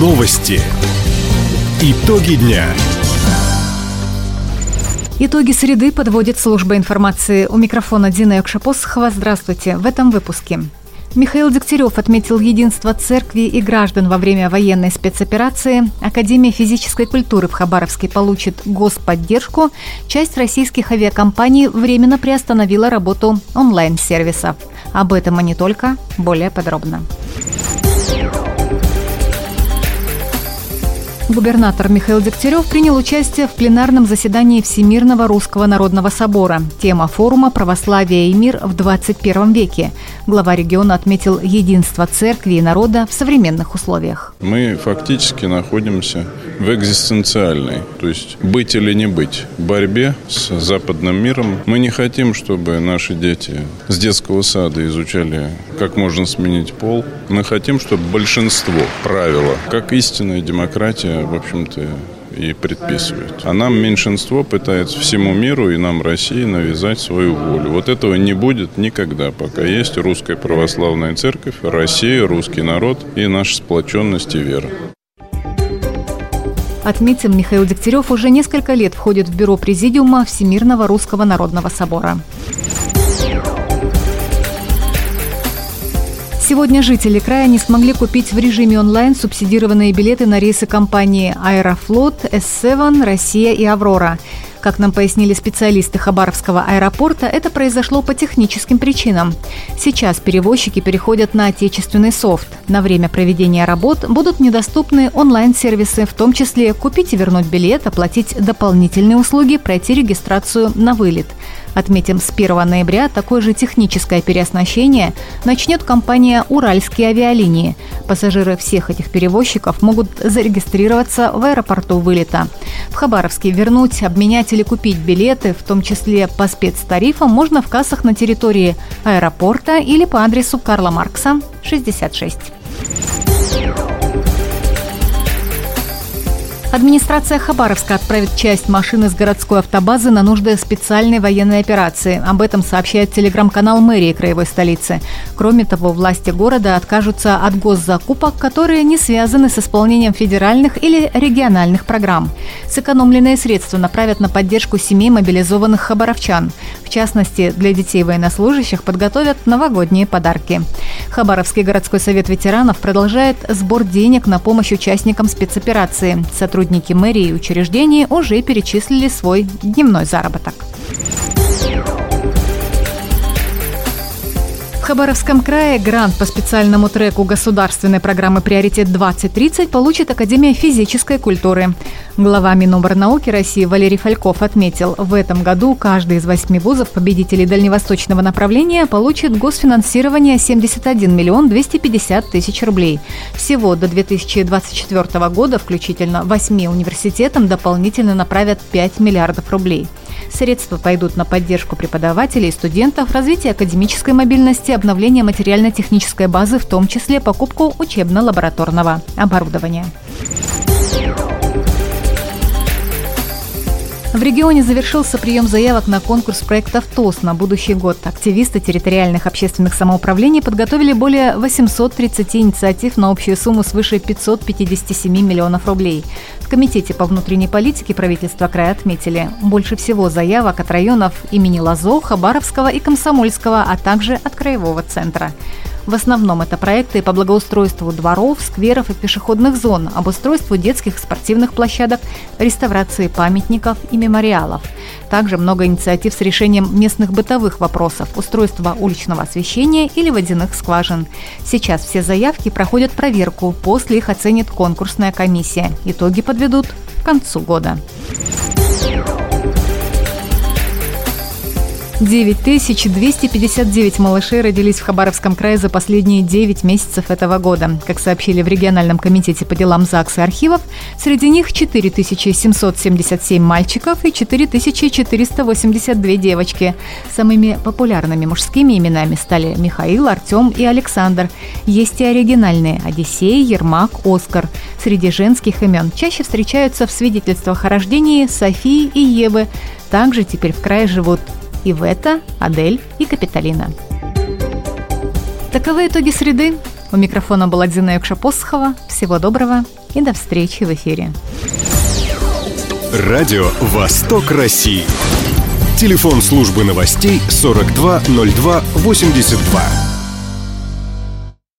Новости. Итоги дня. Итоги среды подводит служба информации. У микрофона Дина Якшапосхова. Здравствуйте. В этом выпуске. Михаил Дегтярев отметил единство церкви и граждан во время военной спецоперации. Академия физической культуры в Хабаровске получит господдержку. Часть российских авиакомпаний временно приостановила работу онлайн-сервисов. Об этом и не только. Более подробно. Губернатор Михаил Дегтярев принял участие в пленарном заседании Всемирного Русского Народного Собора. Тема форума «Православие и мир в 21 веке». Глава региона отметил единство церкви и народа в современных условиях. Мы фактически находимся в экзистенциальной, то есть быть или не быть, борьбе с западным миром. Мы не хотим, чтобы наши дети с детского сада изучали, как можно сменить пол. Мы хотим, чтобы большинство правила, как истинная демократия, в общем-то, и предписывает. А нам меньшинство пытается всему миру и нам, России, навязать свою волю. Вот этого не будет никогда, пока есть русская православная церковь, Россия, русский народ и наша сплоченность и вера. Отметим, Михаил Дегтярев уже несколько лет входит в бюро Президиума Всемирного Русского Народного Собора. Сегодня жители края не смогли купить в режиме онлайн субсидированные билеты на рейсы компании «Аэрофлот», «С-7», «Россия» и «Аврора». Как нам пояснили специалисты Хабаровского аэропорта, это произошло по техническим причинам. Сейчас перевозчики переходят на отечественный софт. На время проведения работ будут недоступны онлайн-сервисы, в том числе купить и вернуть билет, оплатить дополнительные услуги, пройти регистрацию на вылет – Отметим, с 1 ноября такое же техническое переоснащение начнет компания «Уральские авиалинии». Пассажиры всех этих перевозчиков могут зарегистрироваться в аэропорту вылета. В Хабаровске вернуть, обменять или купить билеты, в том числе по спецтарифам, можно в кассах на территории аэропорта или по адресу Карла Маркса, 66. Администрация Хабаровска отправит часть машин из городской автобазы на нужды специальной военной операции. Об этом сообщает телеграм-канал мэрии краевой столицы. Кроме того, власти города откажутся от госзакупок, которые не связаны с исполнением федеральных или региональных программ. Сэкономленные средства направят на поддержку семей мобилизованных хабаровчан. В частности, для детей военнослужащих подготовят новогодние подарки. Хабаровский городской совет ветеранов продолжает сбор денег на помощь участникам спецоперации. Сотрудники сотрудники мэрии и учреждений уже перечислили свой дневной заработок. Хабаровском крае грант по специальному треку государственной программы «Приоритет-2030» получит Академия физической культуры. Глава Миноборнауки России Валерий Фальков отметил, в этом году каждый из восьми вузов победителей дальневосточного направления получит госфинансирование 71 миллион 250 тысяч рублей. Всего до 2024 года включительно восьми университетам дополнительно направят 5 миллиардов рублей. Средства пойдут на поддержку преподавателей и студентов, развитие академической мобильности, обновление материально-технической базы, в том числе покупку учебно-лабораторного оборудования. В регионе завершился прием заявок на конкурс проектов ТОС на будущий год. Активисты территориальных общественных самоуправлений подготовили более 830 инициатив на общую сумму свыше 557 миллионов рублей. В Комитете по внутренней политике правительства края отметили, больше всего заявок от районов имени Лазо, Хабаровского и Комсомольского, а также от Краевого центра. В основном это проекты по благоустройству дворов, скверов и пешеходных зон, обустройству детских спортивных площадок, реставрации памятников и мемориалов. Также много инициатив с решением местных бытовых вопросов, устройства уличного освещения или водяных скважин. Сейчас все заявки проходят проверку, после их оценит конкурсная комиссия. Итоги подведут к концу года. 9259 малышей родились в Хабаровском крае за последние 9 месяцев этого года. Как сообщили в региональном комитете по делам ЗАГС и архивов, среди них 4777 мальчиков и 4482 девочки. Самыми популярными мужскими именами стали Михаил, Артем и Александр. Есть и оригинальные – Одиссей, Ермак, Оскар. Среди женских имен чаще встречаются в свидетельствах о рождении Софии и Евы. Также теперь в крае живут Ивета, Адель и Капиталина. Таковы итоги среды. У микрофона была Дина Юкшапосхова. Всего доброго и до встречи в эфире. Радио «Восток России». Телефон службы новостей 420282.